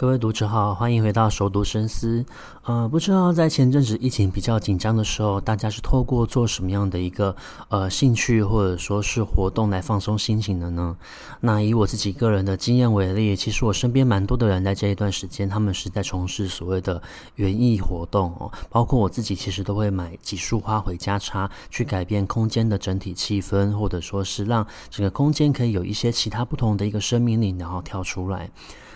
各位读者好，欢迎回到熟读深思。呃，不知道在前阵子疫情比较紧张的时候，大家是透过做什么样的一个呃兴趣或者说是活动来放松心情的呢？那以我自己个人的经验为例，其实我身边蛮多的人在这一段时间，他们是在从事所谓的园艺活动哦，包括我自己其实都会买几束花回家插，去改变空间的整体气氛，或者说是让整个空间可以有一些其他不同的一个生命力，然后跳出来。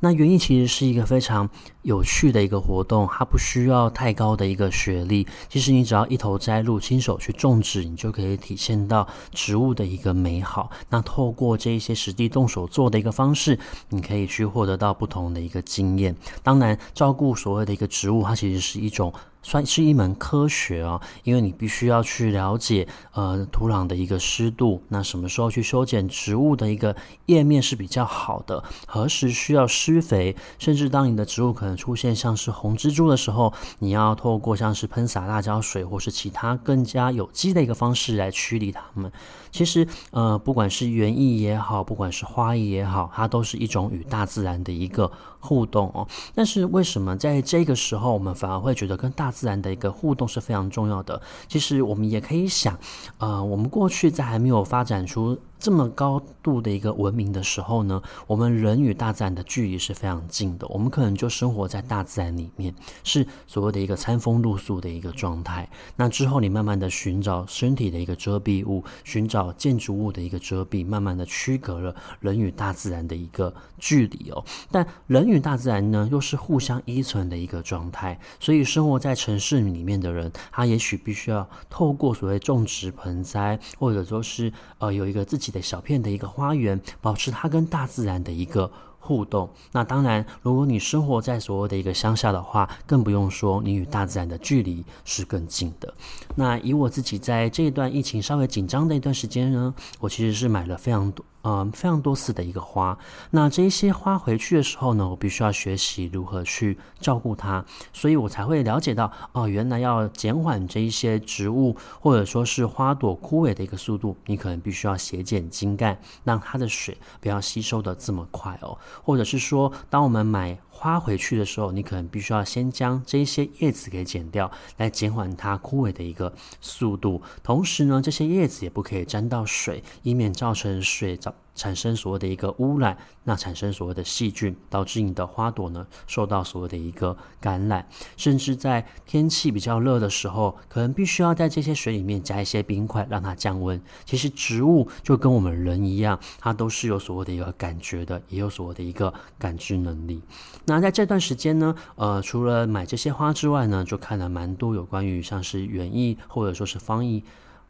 那园艺其实是一个非常有趣的一个活动，它不需要太高的一个学历。其实你只要一头栽入，亲手去种植，你就可以体现到植物的一个美好。那透过这一些实地动手做的一个方式，你可以去获得到不同的一个经验。当然，照顾所谓的一个植物，它其实是一种。算是一门科学哦，因为你必须要去了解呃土壤的一个湿度，那什么时候去修剪植物的一个叶面是比较好的，何时需要施肥，甚至当你的植物可能出现像是红蜘蛛的时候，你要透过像是喷洒辣椒水或是其他更加有机的一个方式来驱离它们。其实呃不管是园艺也好，不管是花艺也好，它都是一种与大自然的一个互动哦。但是为什么在这个时候我们反而会觉得跟大自然的一个互动是非常重要的。其实我们也可以想，呃，我们过去在还没有发展出这么高度的一个文明的时候呢，我们人与大自然的距离是非常近的。我们可能就生活在大自然里面，是所谓的一个餐风露宿的一个状态。那之后，你慢慢的寻找身体的一个遮蔽物，寻找建筑物的一个遮蔽，慢慢的区隔了人与大自然的一个距离哦。但人与大自然呢，又是互相依存的一个状态。所以，生活在城市里面的人，他也许必须要透过所谓种植盆栽，或者说是呃有一个自己的。小片的一个花园，保持它跟大自然的一个互动。那当然，如果你生活在所谓的一个乡下的话，更不用说你与大自然的距离是更近的。那以我自己在这一段疫情稍微紧张的一段时间呢，我其实是买了非常多。嗯，非常多次的一个花，那这一些花回去的时候呢，我必须要学习如何去照顾它，所以我才会了解到，哦，原来要减缓这一些植物或者说是花朵枯萎的一个速度，你可能必须要斜剪茎干，让它的水不要吸收的这么快哦，或者是说，当我们买花回去的时候，你可能必须要先将这些叶子给剪掉，来减缓它枯萎的一个速度。同时呢，这些叶子也不可以沾到水，以免造成水造。产生所谓的一个污染，那产生所谓的细菌，导致你的花朵呢受到所谓的一个感染，甚至在天气比较热的时候，可能必须要在这些水里面加一些冰块，让它降温。其实植物就跟我们人一样，它都是有所谓的一个感觉的，也有所谓的一个感知能力。那在这段时间呢，呃，除了买这些花之外呢，就看了蛮多有关于像是园艺或者说是方艺。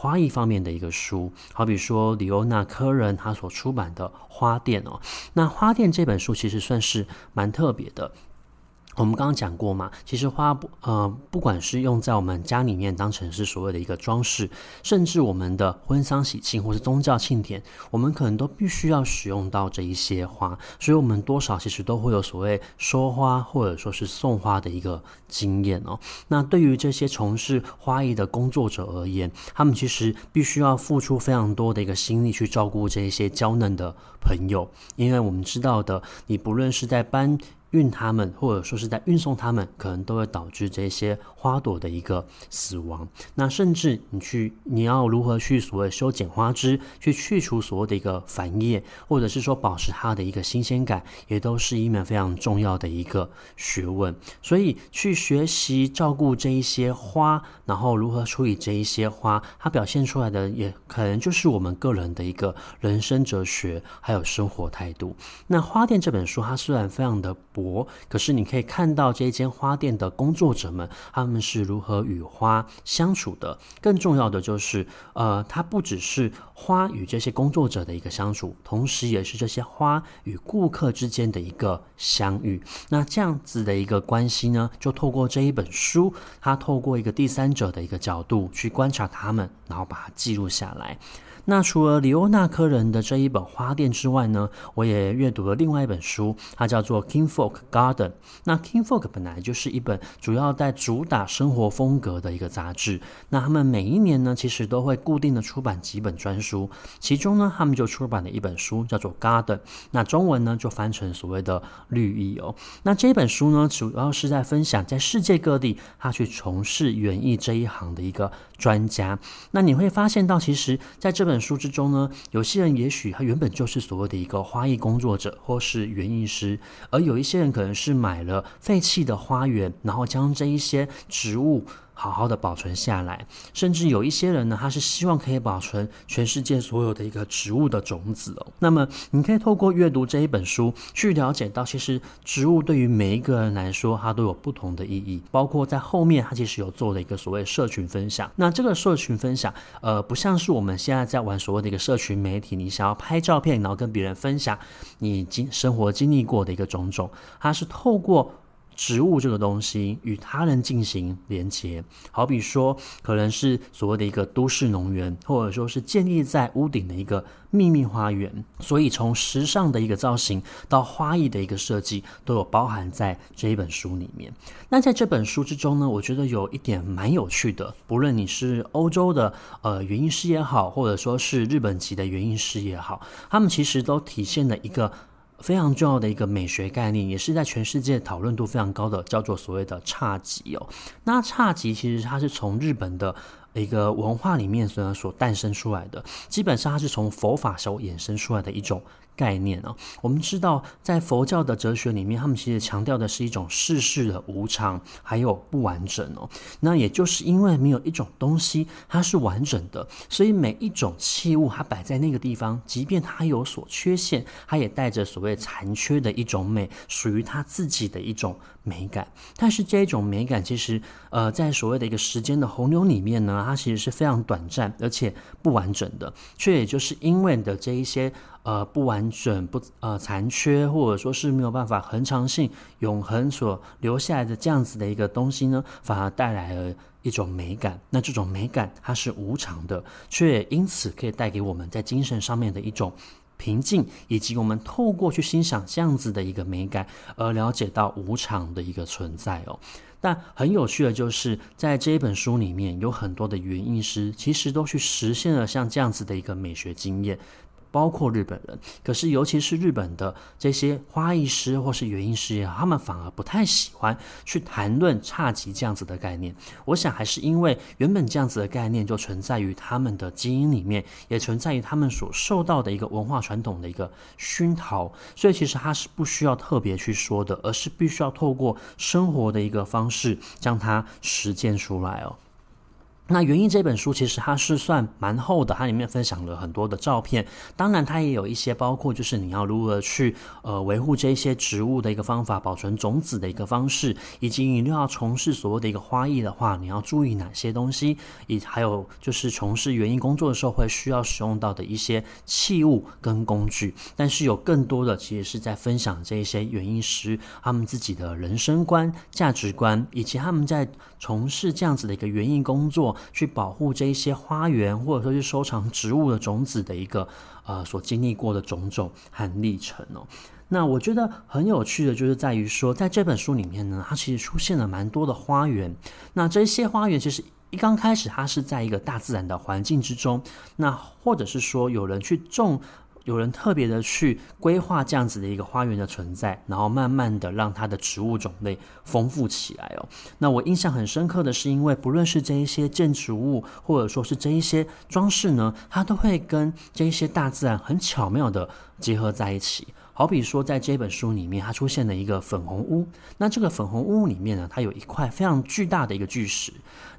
花艺方面的一个书，好比说李欧纳科人他所出版的《花店》哦，那《花店》这本书其实算是蛮特别的。我们刚刚讲过嘛，其实花不呃，不管是用在我们家里面当成是所谓的一个装饰，甚至我们的婚丧喜庆或是宗教庆典，我们可能都必须要使用到这一些花，所以我们多少其实都会有所谓收花或者说是送花的一个经验哦。那对于这些从事花艺的工作者而言，他们其实必须要付出非常多的一个心力去照顾这一些娇嫩的朋友，因为我们知道的，你不论是在搬。运它们，或者说是在运送它们，可能都会导致这些花朵的一个死亡。那甚至你去，你要如何去所谓修剪花枝，去去除所谓的一个繁叶，或者是说保持它的一个新鲜感，也都是一门非常重要的一个学问。所以去学习照顾这一些花，然后如何处理这一些花，它表现出来的也可能就是我们个人的一个人生哲学，还有生活态度。那《花店》这本书，它虽然非常的可是你可以看到这间花店的工作者们，他们是如何与花相处的。更重要的就是，呃，它不只是花与这些工作者的一个相处，同时也是这些花与顾客之间的一个相遇。那这样子的一个关系呢，就透过这一本书，它透过一个第三者的一个角度去观察他们，然后把它记录下来。那除了里欧纳科人的这一本《花店》之外呢，我也阅读了另外一本书，它叫做《Kingfolk Garden》。那《Kingfolk》本来就是一本主要在主打生活风格的一个杂志。那他们每一年呢，其实都会固定的出版几本专书，其中呢，他们就出版了一本书，叫做《Garden》。那中文呢，就翻成所谓的“绿意”哦。那这本书呢，主要是在分享在世界各地他去从事园艺这一行的一个专家。那你会发现到，其实在这本书之中呢，有些人也许他原本就是所谓的一个花艺工作者或是园艺师，而有一些人可能是买了废弃的花园，然后将这一些植物。好好的保存下来，甚至有一些人呢，他是希望可以保存全世界所有的一个植物的种子哦。那么，你可以透过阅读这一本书，去了解到，其实植物对于每一个人来说，它都有不同的意义。包括在后面，它其实有做了一个所谓社群分享。那这个社群分享，呃，不像是我们现在在玩所谓的一个社群媒体，你想要拍照片，然后跟别人分享你经生活经历过的一个种种，它是透过。植物这个东西与他人进行连接，好比说，可能是所谓的一个都市农园，或者说是建立在屋顶的一个秘密花园。所以，从时尚的一个造型到花艺的一个设计，都有包含在这一本书里面。那在这本书之中呢，我觉得有一点蛮有趣的，不论你是欧洲的呃园艺师也好，或者说是日本籍的园艺师也好，他们其实都体现了一个。非常重要的一个美学概念，也是在全世界讨论度非常高的，叫做所谓的侘寂哦。那侘寂其实它是从日本的一个文化里面所所诞生出来的，基本上它是从佛法所衍生出来的一种。概念啊，我们知道，在佛教的哲学里面，他们其实强调的是一种世事的无常，还有不完整哦。那也就是因为没有一种东西它是完整的，所以每一种器物它摆在那个地方，即便它有所缺陷，它也带着所谓残缺的一种美，属于它自己的一种美感。但是这一种美感，其实呃，在所谓的一个时间的洪流里面呢，它其实是非常短暂而且不完整的，却也就是因为的这一些。呃，不完整、不呃残缺，或者说是没有办法恒常性、永恒所留下来的这样子的一个东西呢，反而带来了一种美感。那这种美感它是无常的，却因此可以带给我们在精神上面的一种平静，以及我们透过去欣赏这样子的一个美感，而了解到无常的一个存在哦。但很有趣的就是，在这一本书里面，有很多的园艺师其实都去实现了像这样子的一个美学经验。包括日本人，可是尤其是日本的这些花艺师或是园艺师也好，他们反而不太喜欢去谈论侘寂这样子的概念。我想还是因为原本这样子的概念就存在于他们的基因里面，也存在于他们所受到的一个文化传统的一个熏陶，所以其实他是不需要特别去说的，而是必须要透过生活的一个方式将它实践出来哦。那《园艺》这本书其实它是算蛮厚的，它里面分享了很多的照片，当然它也有一些包括就是你要如何去呃维护这些植物的一个方法，保存种子的一个方式，以及你又要从事所谓的一个花艺的话，你要注意哪些东西，以还有就是从事园艺工作的时候会需要使用到的一些器物跟工具。但是有更多的其实是在分享这一些园艺师他们自己的人生观、价值观，以及他们在从事这样子的一个园艺工作。去保护这一些花园，或者说去收藏植物的种子的一个呃所经历过的种种和历程哦。那我觉得很有趣的，就是在于说，在这本书里面呢，它其实出现了蛮多的花园。那这些花园其实一刚开始，它是在一个大自然的环境之中，那或者是说有人去种。有人特别的去规划这样子的一个花园的存在，然后慢慢的让它的植物种类丰富起来哦。那我印象很深刻的是，因为不论是这一些建筑物，或者说是这一些装饰呢，它都会跟这一些大自然很巧妙的结合在一起。好比说，在这本书里面，它出现了一个粉红屋。那这个粉红屋里面呢，它有一块非常巨大的一个巨石。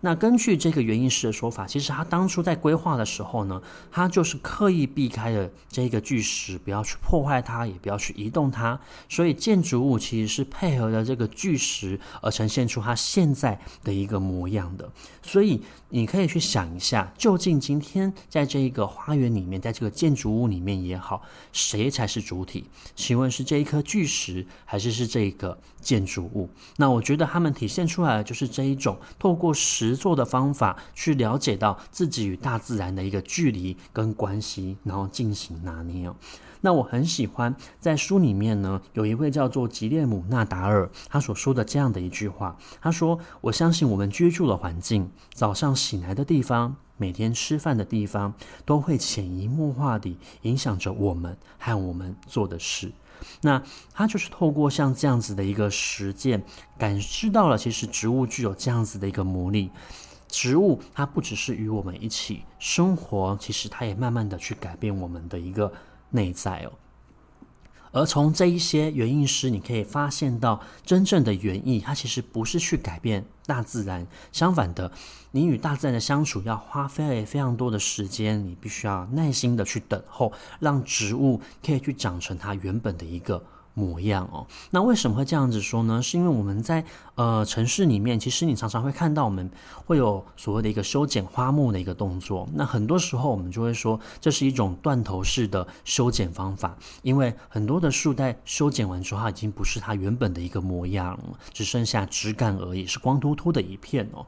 那根据这个原因师的说法，其实他当初在规划的时候呢，他就是刻意避开了这个巨石，不要去破坏它，也不要去移动它。所以建筑物其实是配合了这个巨石而呈现出它现在的一个模样的。所以你可以去想一下，究竟今天在这一个花园里面，在这个建筑物里面也好，谁才是主体？请问是这一颗巨石，还是是这一个建筑物？那我觉得他们体现出来的就是这一种透过实作的方法去了解到自己与大自然的一个距离跟关系，然后进行拿捏哦。那我很喜欢在书里面呢，有一位叫做吉列姆纳达尔，他所说的这样的一句话，他说：“我相信我们居住的环境，早上醒来的地方。”每天吃饭的地方都会潜移默化地影响着我们和我们做的事。那他就是透过像这样子的一个实践，感知到了其实植物具有这样子的一个魔力。植物它不只是与我们一起生活，其实它也慢慢的去改变我们的一个内在哦。而从这一些原因师，你可以发现到，真正的园艺，它其实不是去改变大自然，相反的，你与大自然的相处要花费非常多的时间，你必须要耐心的去等候，让植物可以去长成它原本的一个。模样哦，那为什么会这样子说呢？是因为我们在呃城市里面，其实你常常会看到我们会有所谓的一个修剪花木的一个动作。那很多时候我们就会说，这是一种断头式的修剪方法，因为很多的树在修剪完之后，它已经不是它原本的一个模样了，只剩下枝干而已，是光秃秃的一片哦。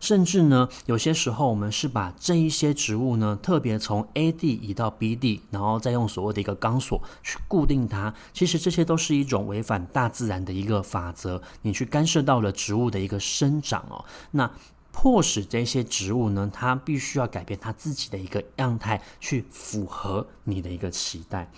甚至呢，有些时候我们是把这一些植物呢，特别从 A 地移到 B 地，然后再用所谓的一个钢索去固定它。其实这些都是一种违反大自然的一个法则，你去干涉到了植物的一个生长哦。那迫使这些植物呢，它必须要改变它自己的一个样态，去符合你的一个期待。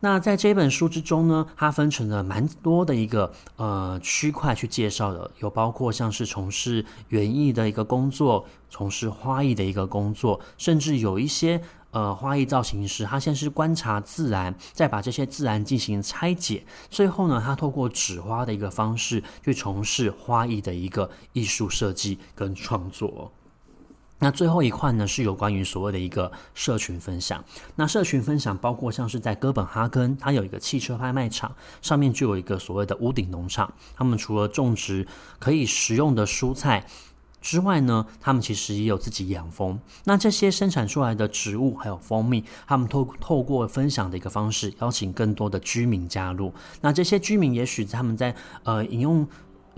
那在这本书之中呢，它分成了蛮多的一个呃区块去介绍的，有包括像是从事园艺的一个工作，从事花艺的一个工作，甚至有一些呃花艺造型师，他先是观察自然，再把这些自然进行拆解，最后呢，他透过纸花的一个方式去从事花艺的一个艺术设计跟创作。那最后一块呢，是有关于所谓的一个社群分享。那社群分享包括像是在哥本哈根，它有一个汽车拍卖场，上面就有一个所谓的屋顶农场。他们除了种植可以食用的蔬菜之外呢，他们其实也有自己养蜂。那这些生产出来的植物还有蜂蜜，他们透透过分享的一个方式，邀请更多的居民加入。那这些居民也许他们在呃饮用。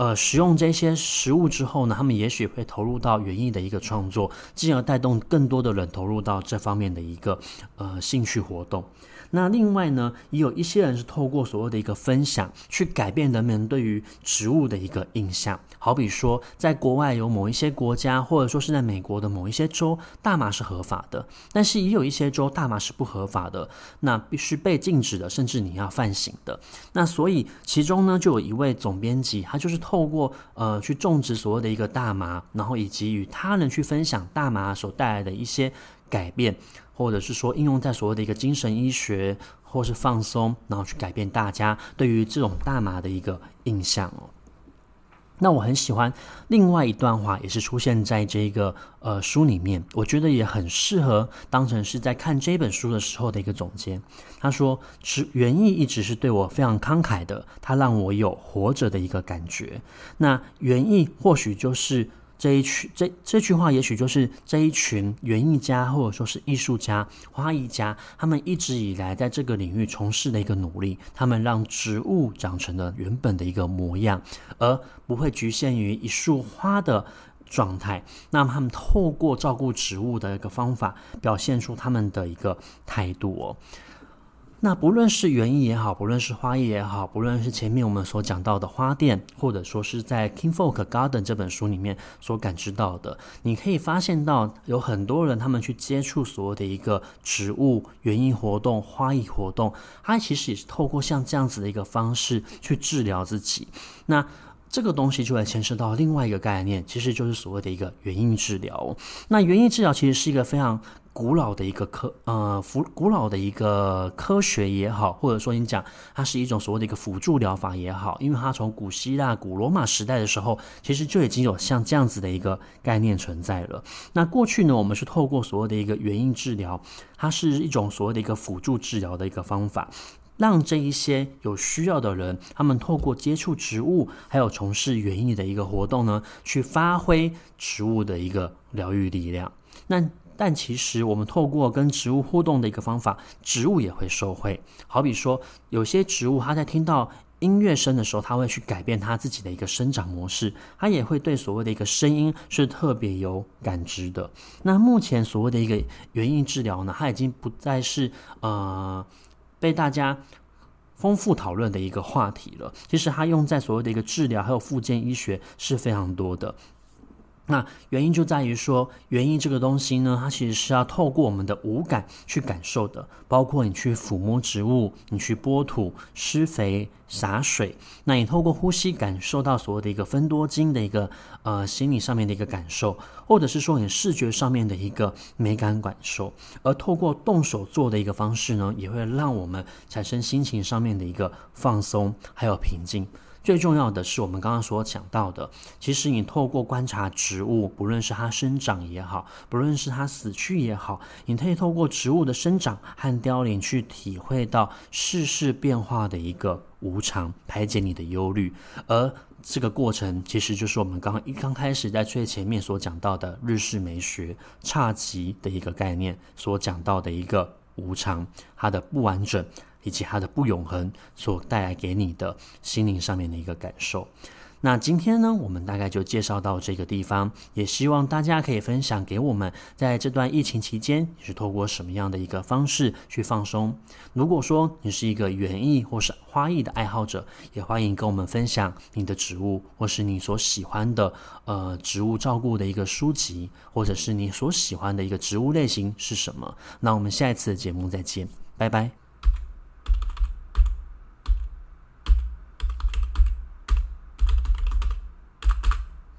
呃，使用这些食物之后呢，他们也许会投入到园艺的一个创作，进而带动更多的人投入到这方面的一个呃兴趣活动。那另外呢，也有一些人是透过所谓的一个分享，去改变人们对于植物的一个印象。好比说，在国外有某一些国家，或者说是在美国的某一些州，大麻是合法的，但是也有一些州大麻是不合法的，那必须被禁止的，甚至你要犯刑的。那所以其中呢，就有一位总编辑，他就是透透过呃去种植所谓的一个大麻，然后以及与他人去分享大麻所带来的一些改变。或者是说应用在所谓的一个精神医学，或是放松，然后去改变大家对于这种大麻的一个印象哦。那我很喜欢另外一段话，也是出现在这个呃书里面，我觉得也很适合当成是在看这本书的时候的一个总结。他说：“是园艺一直是对我非常慷慨的，它让我有活着的一个感觉。那园艺或许就是。”这一群这这句话，也许就是这一群园艺家或者说是艺术家、花艺家，他们一直以来在这个领域从事的一个努力，他们让植物长成了原本的一个模样，而不会局限于一束花的状态。那么，他们透过照顾植物的一个方法，表现出他们的一个态度哦。那不论是园艺也好，不论是花艺也好，不论是前面我们所讲到的花店，或者说是在《King Folk Garden》这本书里面所感知到的，你可以发现到有很多人他们去接触所谓的一个植物园艺活动、花艺活动，他其实也是透过像这样子的一个方式去治疗自己。那这个东西就会牵涉到另外一个概念，其实就是所谓的一个园艺治疗。那园艺治疗其实是一个非常古老的一个科呃，古古老的一个科学也好，或者说你讲它是一种所谓的一个辅助疗法也好，因为它从古希腊、古罗马时代的时候，其实就已经有像这样子的一个概念存在了。那过去呢，我们是透过所谓的一个园艺治疗，它是一种所谓的一个辅助治疗的一个方法，让这一些有需要的人，他们透过接触植物，还有从事园艺的一个活动呢，去发挥植物的一个疗愈力量。那但其实我们透过跟植物互动的一个方法，植物也会受惠。好比说，有些植物它在听到音乐声的时候，它会去改变它自己的一个生长模式，它也会对所谓的一个声音是特别有感知的。那目前所谓的一个原因治疗呢，它已经不再是呃被大家丰富讨论的一个话题了。其实它用在所谓的一个治疗还有复健医学是非常多的。那原因就在于说，园艺这个东西呢，它其实是要透过我们的五感去感受的，包括你去抚摸植物，你去拨土、施肥、洒水，那你透过呼吸感受到所谓的一个芬多精的一个呃心理上面的一个感受，或者是说你视觉上面的一个美感感受，而透过动手做的一个方式呢，也会让我们产生心情上面的一个放松，还有平静。最重要的是，我们刚刚所讲到的，其实你透过观察植物，不论是它生长也好，不论是它死去也好，你可以透过植物的生长和凋零，去体会到世事变化的一个无常，排解你的忧虑。而这个过程，其实就是我们刚刚一刚开始在最前面所讲到的日式美学侘寂的一个概念，所讲到的一个无常，它的不完整。以及它的不永恒所带来给你的心灵上面的一个感受。那今天呢，我们大概就介绍到这个地方，也希望大家可以分享给我们，在这段疫情期间，你是透过什么样的一个方式去放松？如果说你是一个园艺或是花艺的爱好者，也欢迎跟我们分享你的植物，或是你所喜欢的呃植物照顾的一个书籍，或者是你所喜欢的一个植物类型是什么？那我们下一次的节目再见，拜拜。